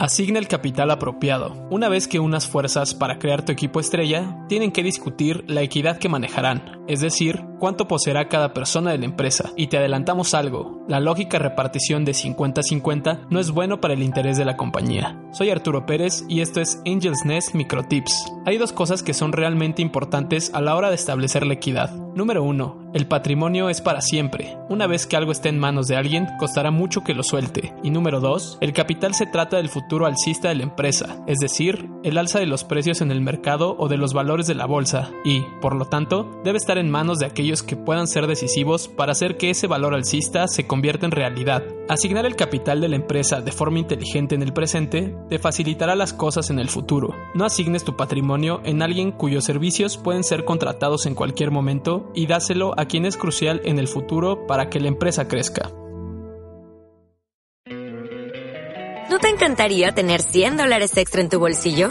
Asigna el capital apropiado. Una vez que unas fuerzas para crear tu equipo estrella, tienen que discutir la equidad que manejarán, es decir, cuánto poseerá cada persona de la empresa. Y te adelantamos algo, la lógica repartición de 50-50 no es bueno para el interés de la compañía. Soy Arturo Pérez y esto es Angels Nest Microtips. Hay dos cosas que son realmente importantes a la hora de establecer la equidad. Número 1. El patrimonio es para siempre. Una vez que algo esté en manos de alguien, costará mucho que lo suelte. Y número 2. El capital se trata del futuro alcista de la empresa, es decir, el alza de los precios en el mercado o de los valores de la bolsa, y, por lo tanto, debe estar en manos de aquellos que puedan ser decisivos para hacer que ese valor alcista se convierta en realidad. Asignar el capital de la empresa de forma inteligente en el presente te facilitará las cosas en el futuro. No asignes tu patrimonio en alguien cuyos servicios pueden ser contratados en cualquier momento y dáselo a quien es crucial en el futuro para que la empresa crezca. ¿No te encantaría tener 100 dólares extra en tu bolsillo?